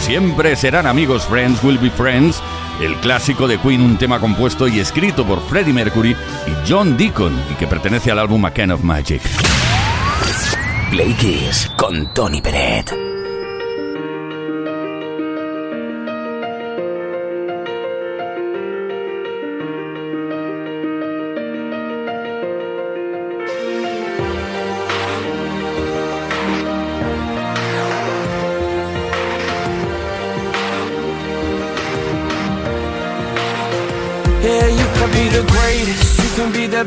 siempre serán amigos, Friends will be friends. El clásico de Queen, un tema compuesto y escrito por Freddie Mercury y John Deacon, y que pertenece al álbum A Can of Magic. Play Kiss con Tony Peret.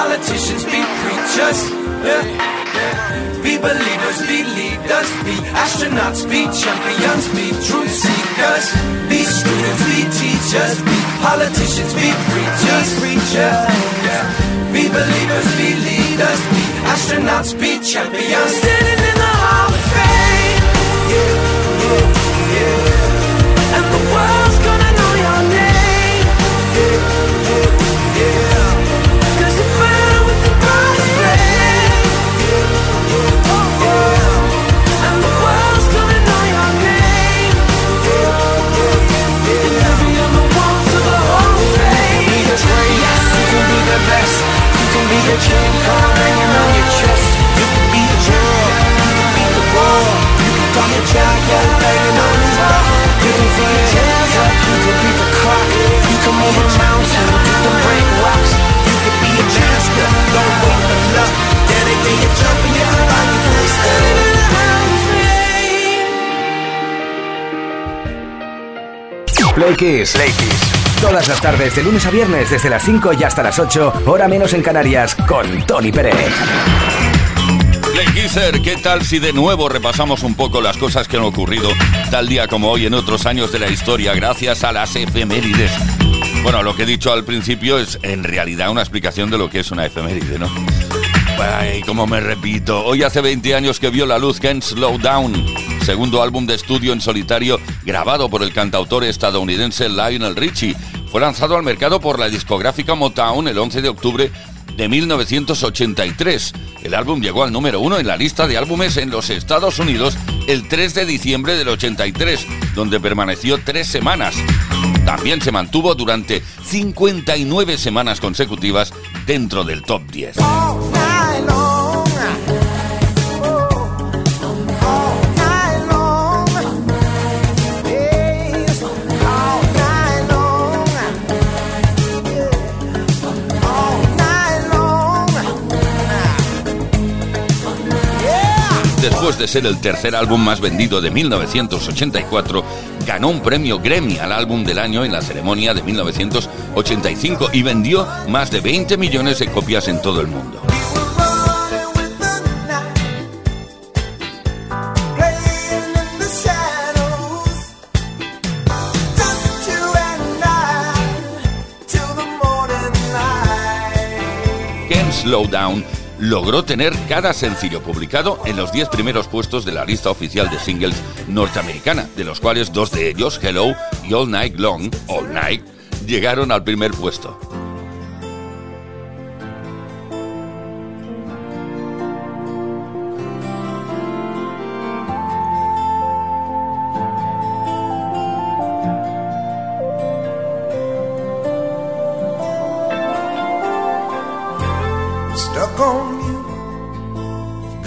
politicians, be preachers. Yeah. Be believers, be leaders, be astronauts, be champions, be truth seekers. Be students, be teachers, be politicians, be preachers, preachers. Yeah. Be believers, be leaders, be astronauts, be champions. Play Kiss. Play Kiss. Todas las tardes, de lunes a viernes, desde las 5 y hasta las 8, hora menos en Canarias, con Tony Pérez. Kisser, ¿qué tal si de nuevo repasamos un poco las cosas que han ocurrido tal día como hoy en otros años de la historia gracias a las efemérides? Bueno, lo que he dicho al principio es en realidad una explicación de lo que es una efeméride, ¿no? Ay, como me repito, hoy hace 20 años que vio la luz Can't Slow Down, segundo álbum de estudio en solitario grabado por el cantautor estadounidense Lionel Richie. Fue lanzado al mercado por la discográfica Motown el 11 de octubre de 1983. El álbum llegó al número uno en la lista de álbumes en los Estados Unidos el 3 de diciembre del 83, donde permaneció tres semanas. También se mantuvo durante 59 semanas consecutivas dentro del top 10. Después de ser el tercer álbum más vendido de 1984, ganó un premio Grammy al álbum del año en la ceremonia de 1985 y vendió más de 20 millones de copias en todo el mundo. Running logró tener cada sencillo publicado en los 10 primeros puestos de la lista oficial de singles norteamericana, de los cuales dos de ellos, Hello y All Night Long, All Night, llegaron al primer puesto.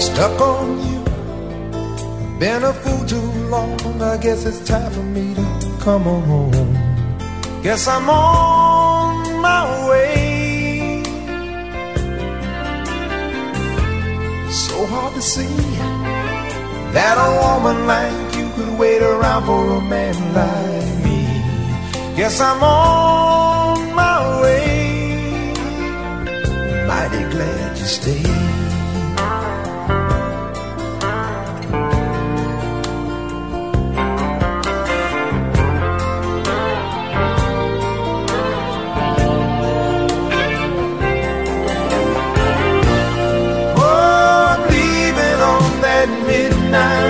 Stuck on you. Been a fool too long. I guess it's time for me to come on home. Guess I'm on my way. So hard to see that a woman like you could wait around for a man like me. Guess I'm on my way. Mighty glad you stayed. night.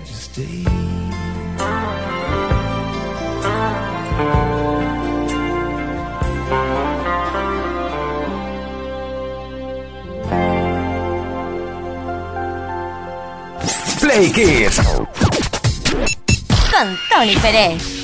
Play Kids. Con Tony Pérez.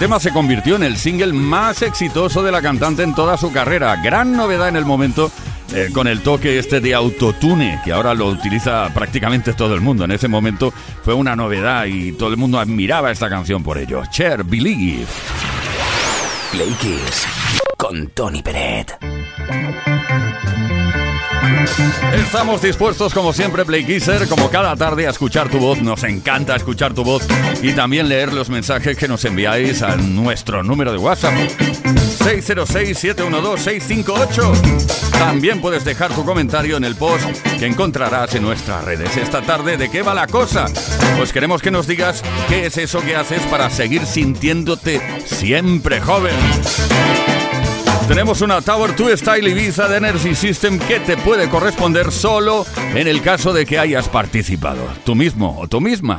El tema se convirtió en el single más exitoso de la cantante en toda su carrera. Gran novedad en el momento eh, con el toque este de autotune, que ahora lo utiliza prácticamente todo el mundo. En ese momento fue una novedad y todo el mundo admiraba esta canción por ello. Cher, Believe. Play Kiss con Tony Peret. Estamos dispuestos, como siempre, Playkisser, como cada tarde, a escuchar tu voz. Nos encanta escuchar tu voz y también leer los mensajes que nos enviáis a nuestro número de WhatsApp: 606-712-658. También puedes dejar tu comentario en el post que encontrarás en nuestras redes. Esta tarde, ¿de qué va la cosa? Pues queremos que nos digas qué es eso que haces para seguir sintiéndote siempre joven. Tenemos una Tower 2 Style Ibiza de Energy System que te puede corresponder solo en el caso de que hayas participado. Tú mismo o tú misma.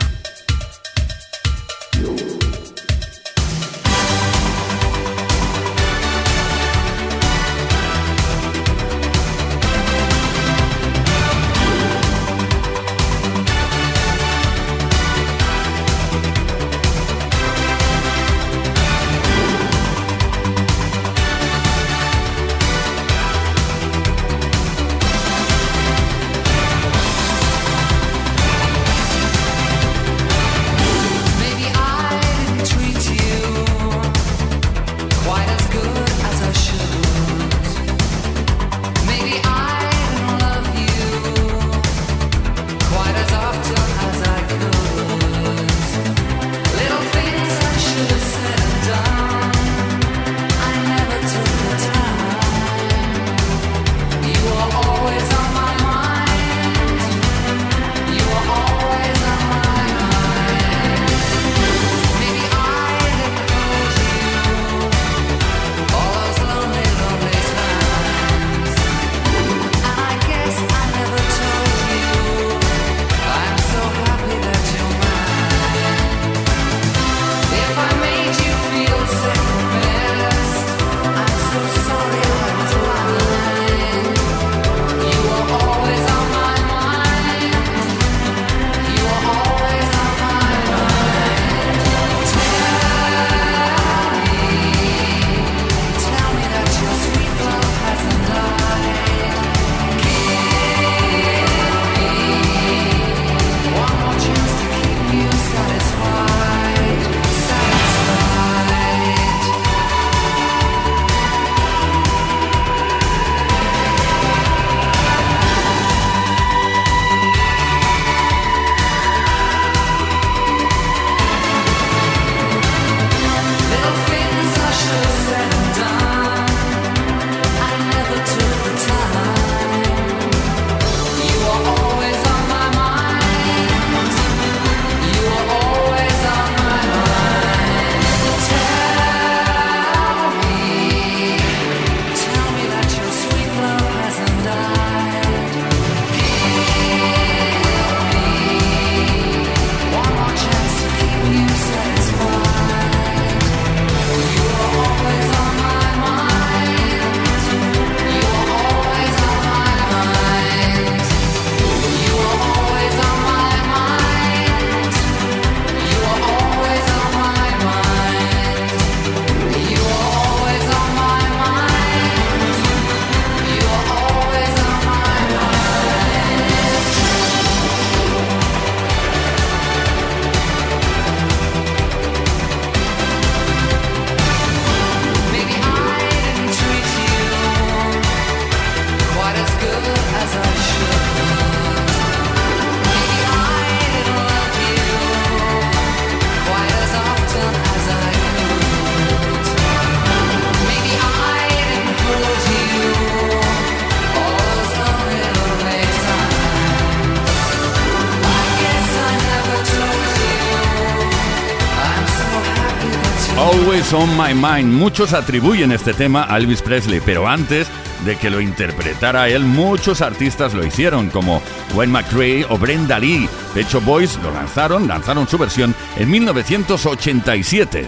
On my mind. Muchos atribuyen este tema a Elvis Presley, pero antes de que lo interpretara él, muchos artistas lo hicieron, como Wayne McRae o Brenda Lee. De hecho, Boys lo lanzaron, lanzaron su versión en 1987.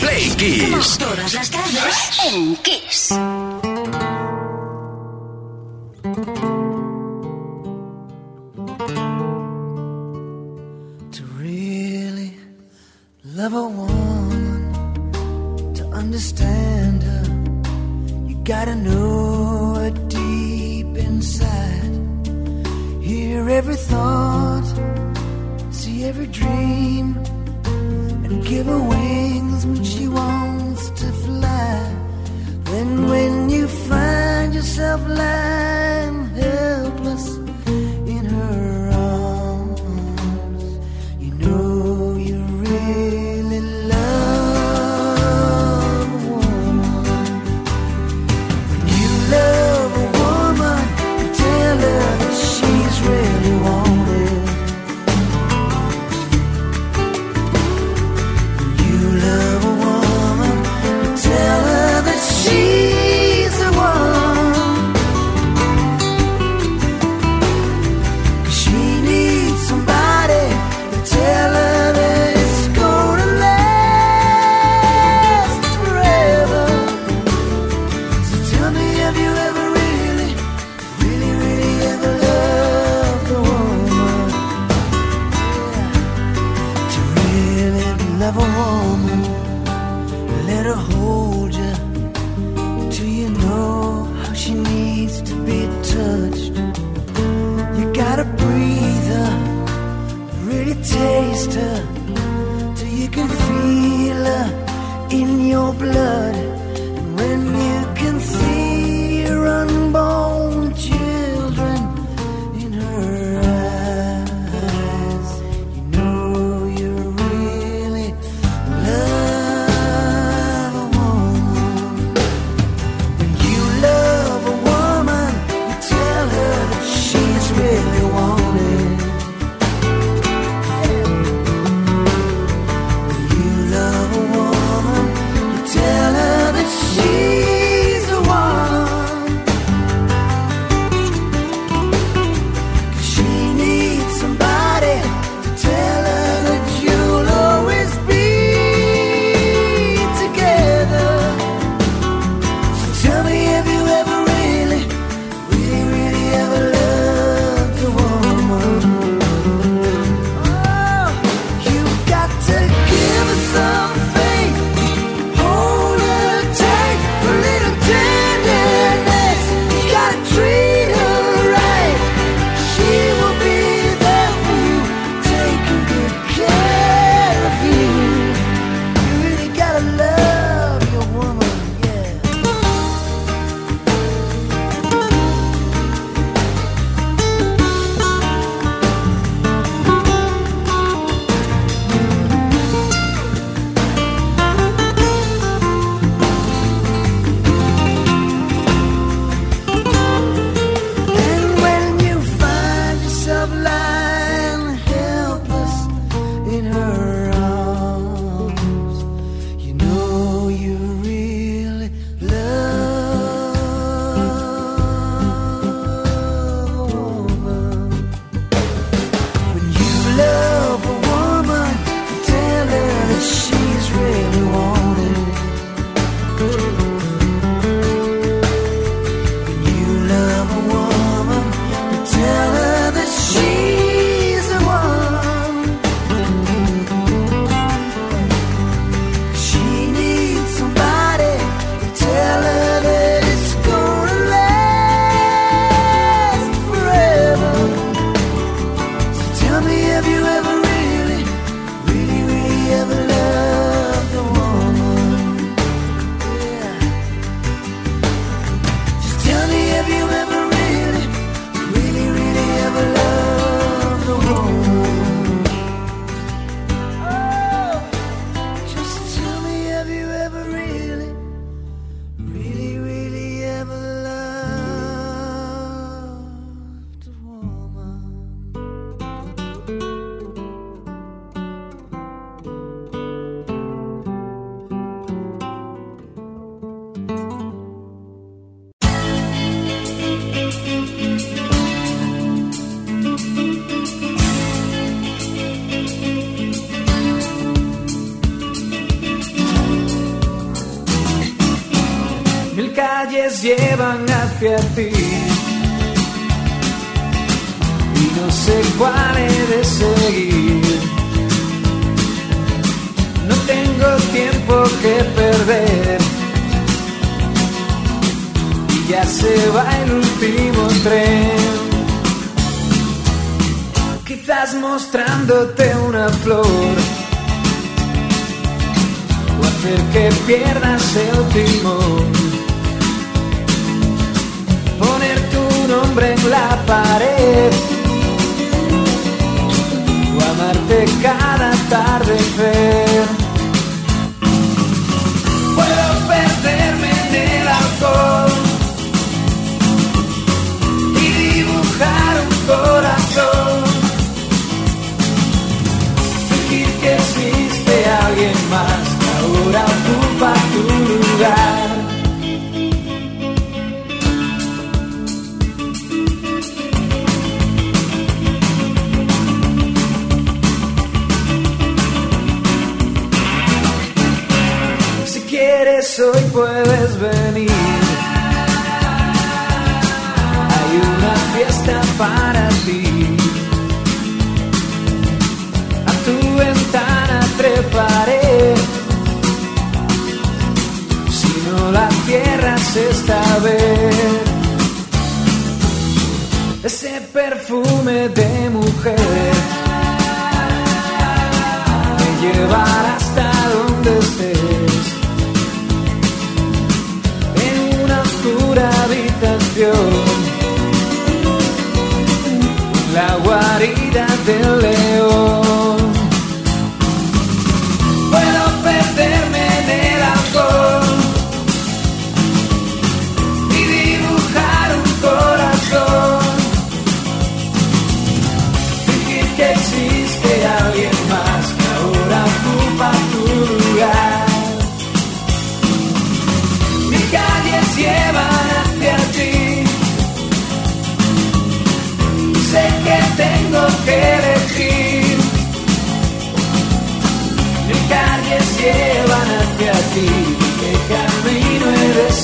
Play Kiss. Todas las tardes en Kiss. Gotta know her deep inside. Hear every thought, see every dream, and give her wings when she wants to fly. Then when you find yourself lying happy.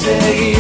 say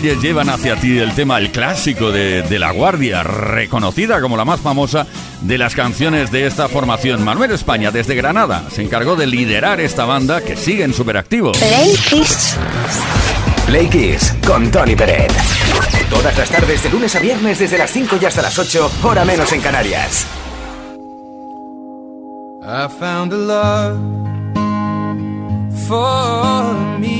calles llevan hacia ti el tema, el clásico de, de La Guardia, reconocida como la más famosa de las canciones de esta formación. Manuel España, desde Granada, se encargó de liderar esta banda que sigue en superactivo. Play Kiss. Play Kiss con Tony Peret. Todas las tardes de lunes a viernes desde las 5 y hasta las 8, hora menos en Canarias. I found a love for me.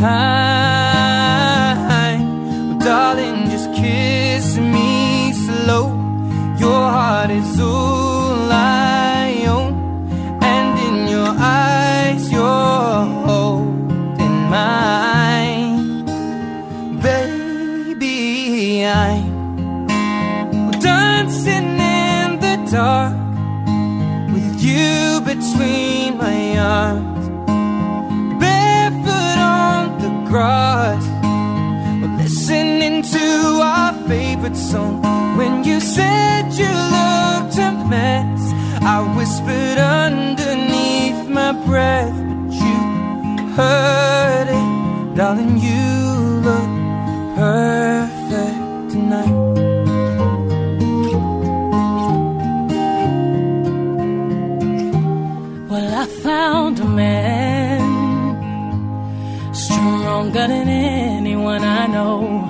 time. Favorite song. When you said you looked a mess, I whispered underneath my breath, but you heard it, darling. You look perfect tonight. Well, I found a man stronger than anyone I know.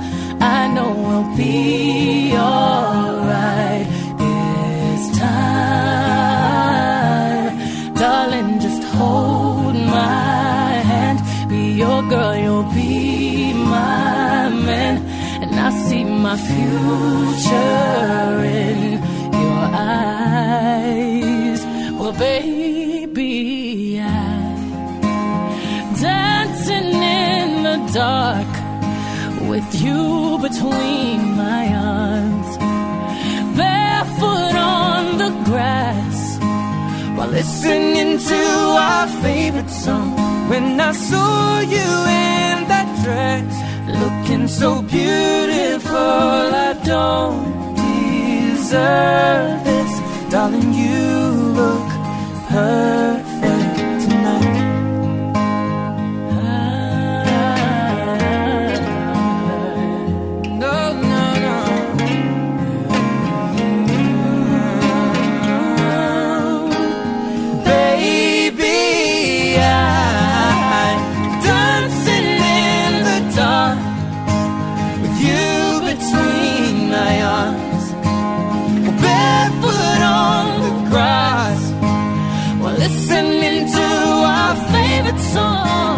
I know we'll be alright this time. Darling, just hold my hand. Be your girl, you'll be my man. And I see my future in your eyes. Well, baby, I dancing in the dark with you between my arms. Barefoot on the grass while listening to our favorite song. When I saw you in that dress, Looking so beautiful, I don't deserve this. Darling, you look perfect listening to our favorite song.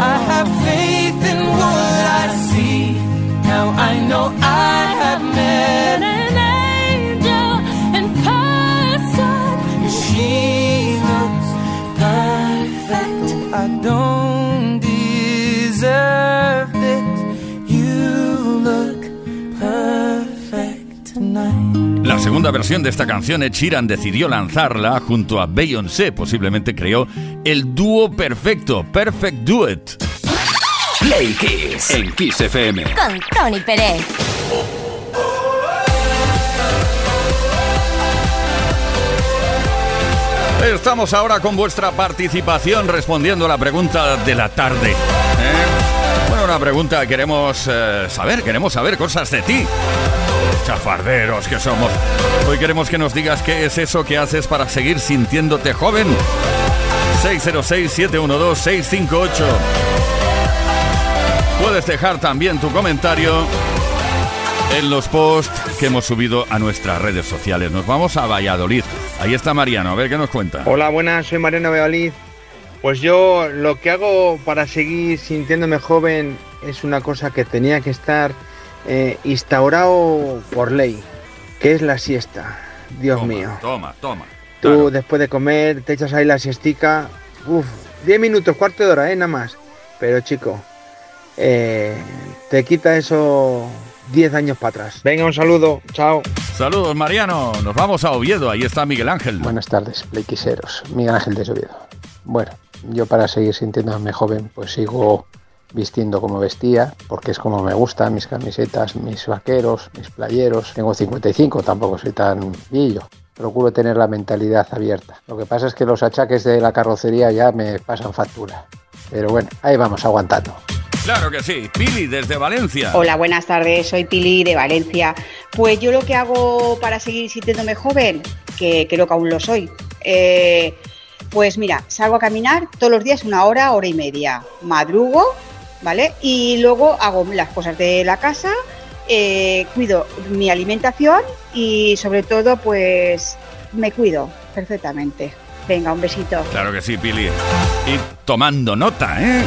Segunda versión de esta canción, Ed Sheeran decidió lanzarla junto a Beyoncé. Posiblemente creó el dúo perfecto, Perfect Duet. Play Kiss. En Kiss FM. Con Tony Pérez. Estamos ahora con vuestra participación respondiendo a la pregunta de la tarde. ¿eh? Bueno, una pregunta que queremos eh, saber, queremos saber cosas de ti. Chafarderos que somos. Hoy queremos que nos digas qué es eso que haces para seguir sintiéndote joven. 606-712-658. Puedes dejar también tu comentario en los posts que hemos subido a nuestras redes sociales. Nos vamos a Valladolid. Ahí está Mariano, a ver qué nos cuenta. Hola, buenas, soy Mariano Beolid. Pues yo lo que hago para seguir sintiéndome joven es una cosa que tenía que estar eh, instaurado por ley, que es la siesta. Dios Toma, mío. Toma, toma. Tú Claro. después de comer te echas ahí la siestica. Uf, 10 minutos, cuarto de hora, ¿eh? Nada más. Pero chico, eh, te quita eso 10 años para atrás. Venga, un saludo. Chao. Saludos, Mariano. Nos vamos a Oviedo. Ahí está Miguel Ángel. Buenas tardes, playquiseros. Miguel Ángel de Oviedo. Bueno, yo para seguir sintiéndome joven, pues sigo vistiendo como vestía, porque es como me gusta, mis camisetas, mis vaqueros, mis playeros. Tengo 55, tampoco soy tan viejo. Procuro tener la mentalidad abierta. Lo que pasa es que los achaques de la carrocería ya me pasan factura. Pero bueno, ahí vamos aguantando. Claro que sí. Pili, desde Valencia. Hola, buenas tardes, soy Pili de Valencia. Pues yo lo que hago para seguir sintiéndome joven, que creo que aún lo soy, eh, pues mira, salgo a caminar todos los días una hora, hora y media. Madrugo, ¿vale? Y luego hago las cosas de la casa, eh, cuido mi alimentación y sobre todo pues me cuido perfectamente. Venga, un besito. Claro que sí, Pili. Y tomando nota, ¿eh?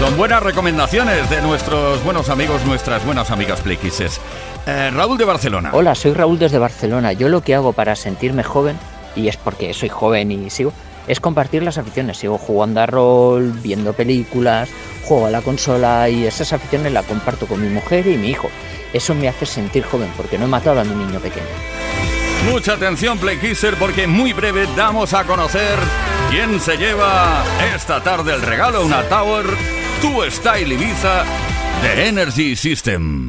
Son buenas recomendaciones de nuestros buenos amigos, nuestras buenas amigas Playkisses. Eh, Raúl de Barcelona. Hola, soy Raúl desde Barcelona. Yo lo que hago para sentirme joven, y es porque soy joven y sigo, es compartir las aficiones. Sigo jugando a rol, viendo películas, juego a la consola y esas aficiones las comparto con mi mujer y mi hijo. Eso me hace sentir joven porque no he matado a mi niño pequeño. Mucha atención, Playkisser, porque muy breve damos a conocer quién se lleva esta tarde el regalo, una Tower Tu Style Ibiza de Energy System.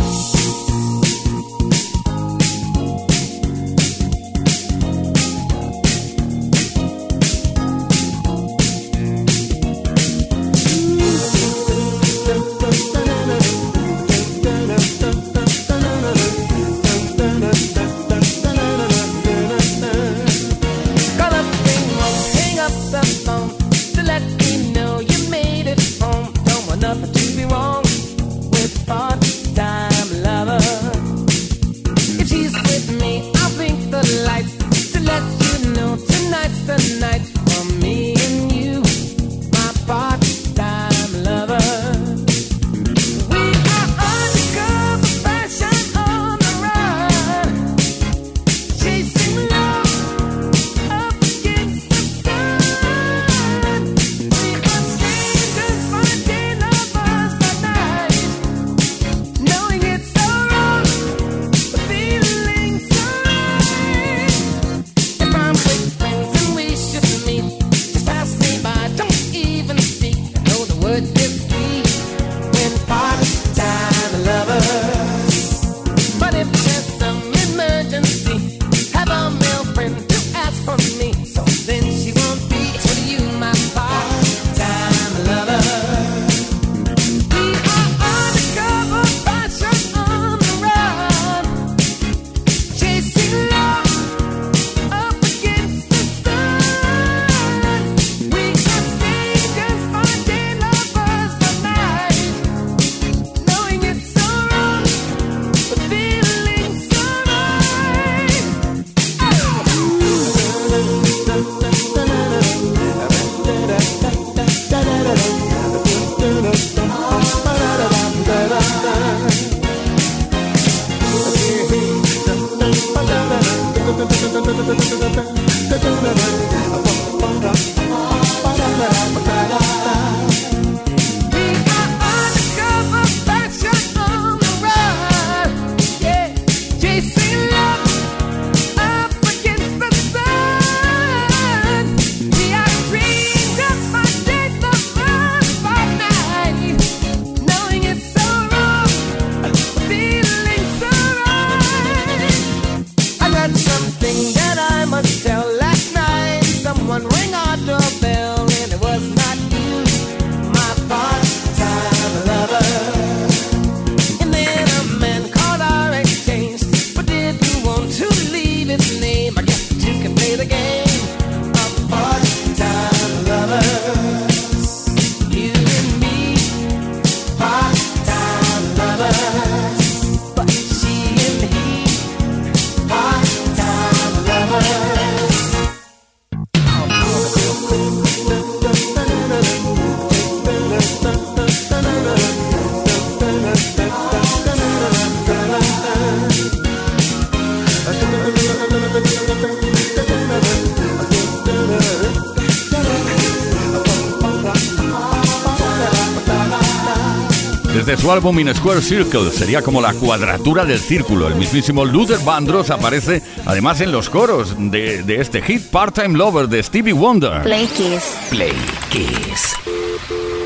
Desde su álbum In Square Circle sería como la cuadratura del círculo. El mismísimo Luther Vandross aparece además en los coros de, de este hit Part-Time Lover de Stevie Wonder. Play Kiss. Play Kiss.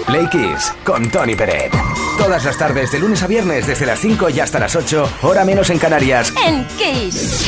Play Kiss con Tony Peret. Todas las tardes de lunes a viernes desde las 5 y hasta las 8, hora menos en Canarias. En Kiss.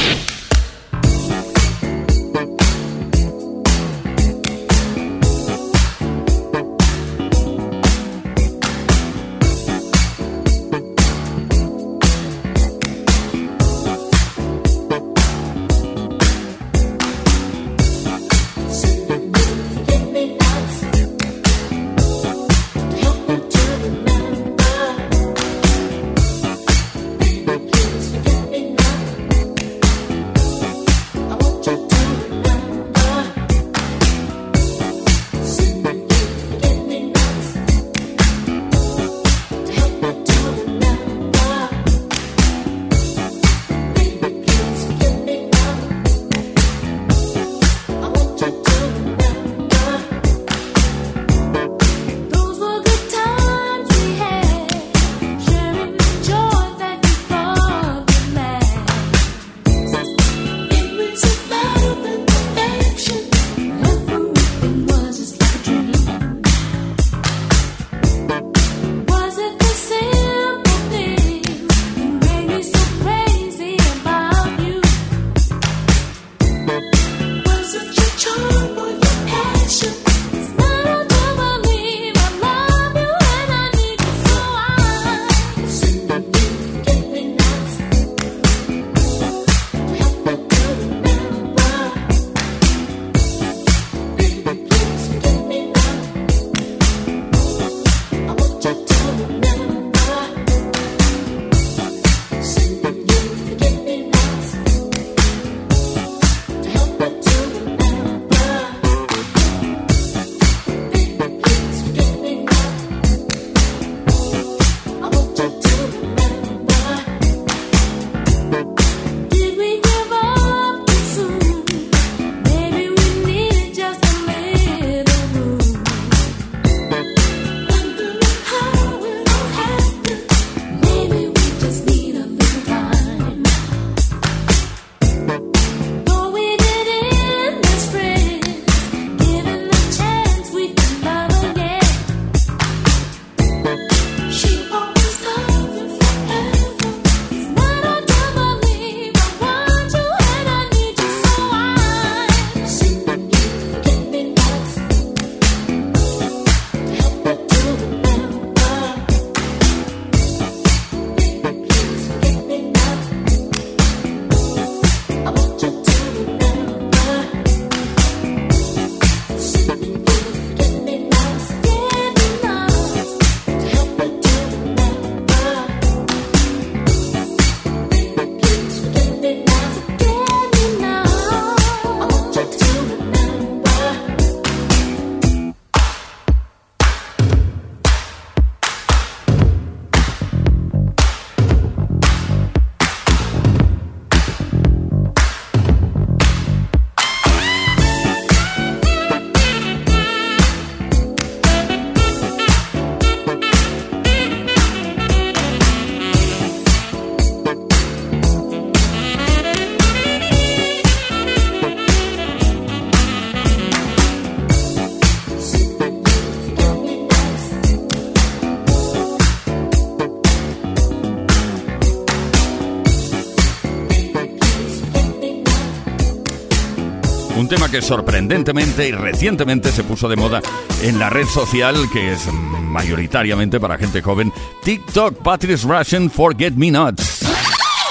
Que sorprendentemente y recientemente se puso de moda en la red social que es mayoritariamente para gente joven, TikTok Patrice Russian Forget Me Nots.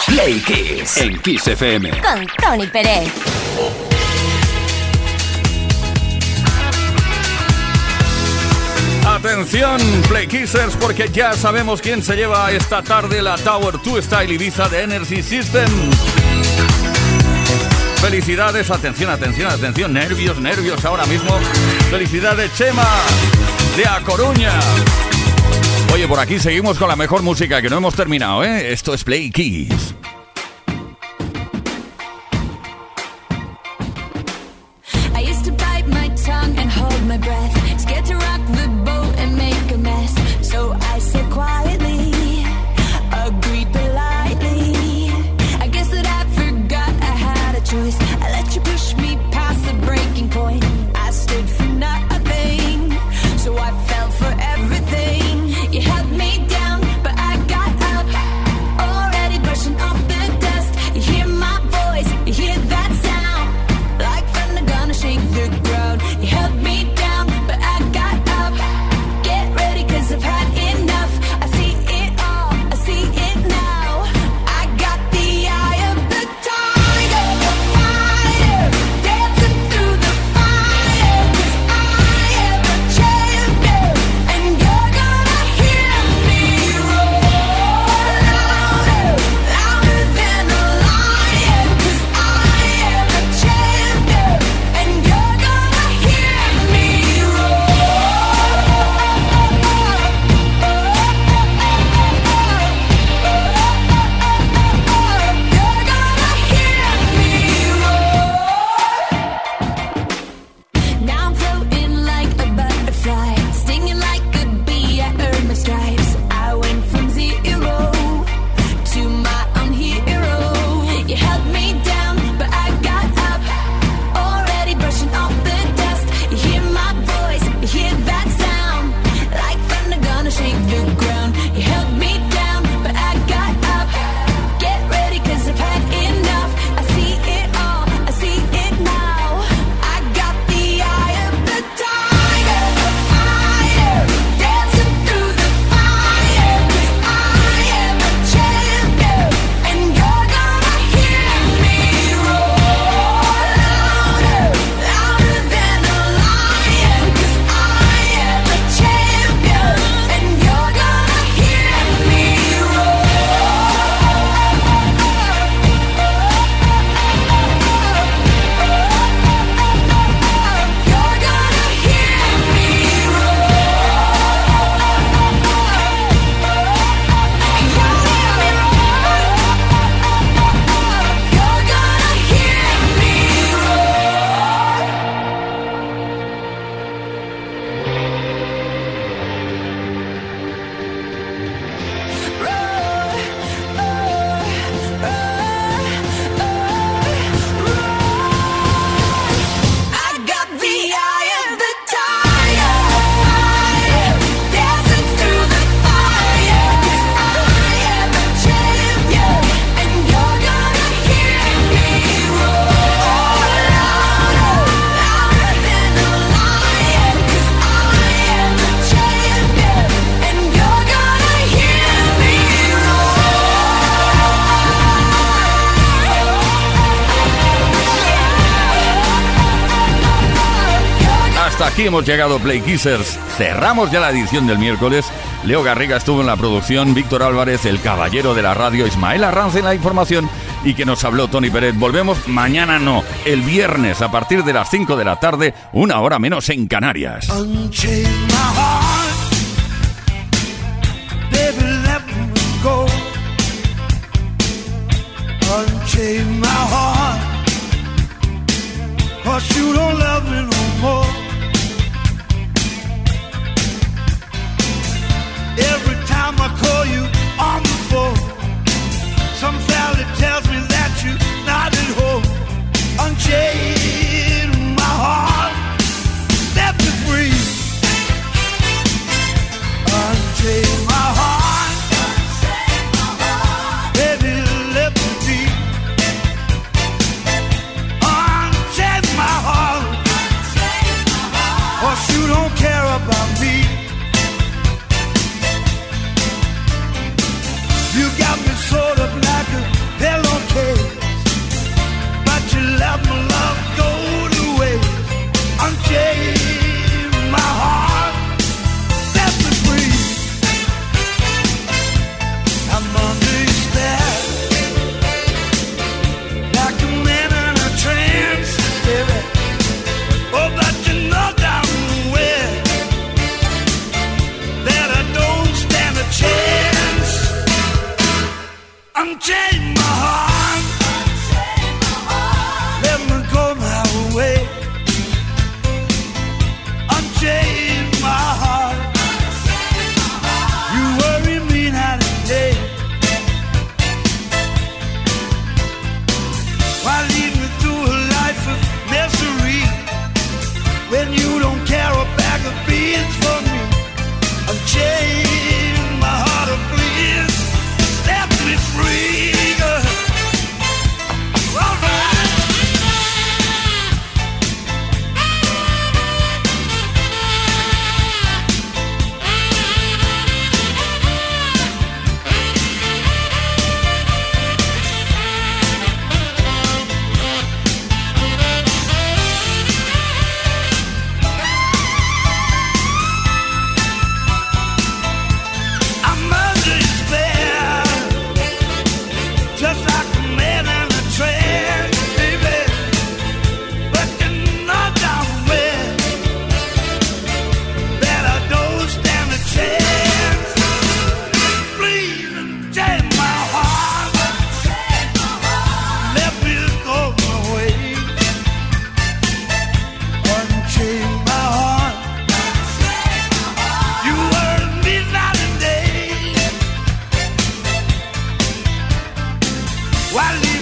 Play Kiss. En Kiss FM. Con Tony Pérez. Atención, Play Kissers, porque ya sabemos quién se lleva esta tarde la Tower 2 Style Ibiza de Energy System. Felicidades, atención, atención, atención, nervios, nervios ahora mismo. Felicidades, Chema, de A Coruña. Oye, por aquí seguimos con la mejor música que no hemos terminado, ¿eh? Esto es Play Kiss. Aquí hemos llegado, Play Kissers. Cerramos ya la edición del miércoles. Leo Garriga estuvo en la producción, Víctor Álvarez, el caballero de la radio, Ismael Arranz en la información y que nos habló Tony Pérez. Volvemos mañana, no, el viernes a partir de las 5 de la tarde, una hora menos en Canarias. Cause you don't love me no more. Every time I call you on the phone, some valley tells me that you're not at home. Unchain While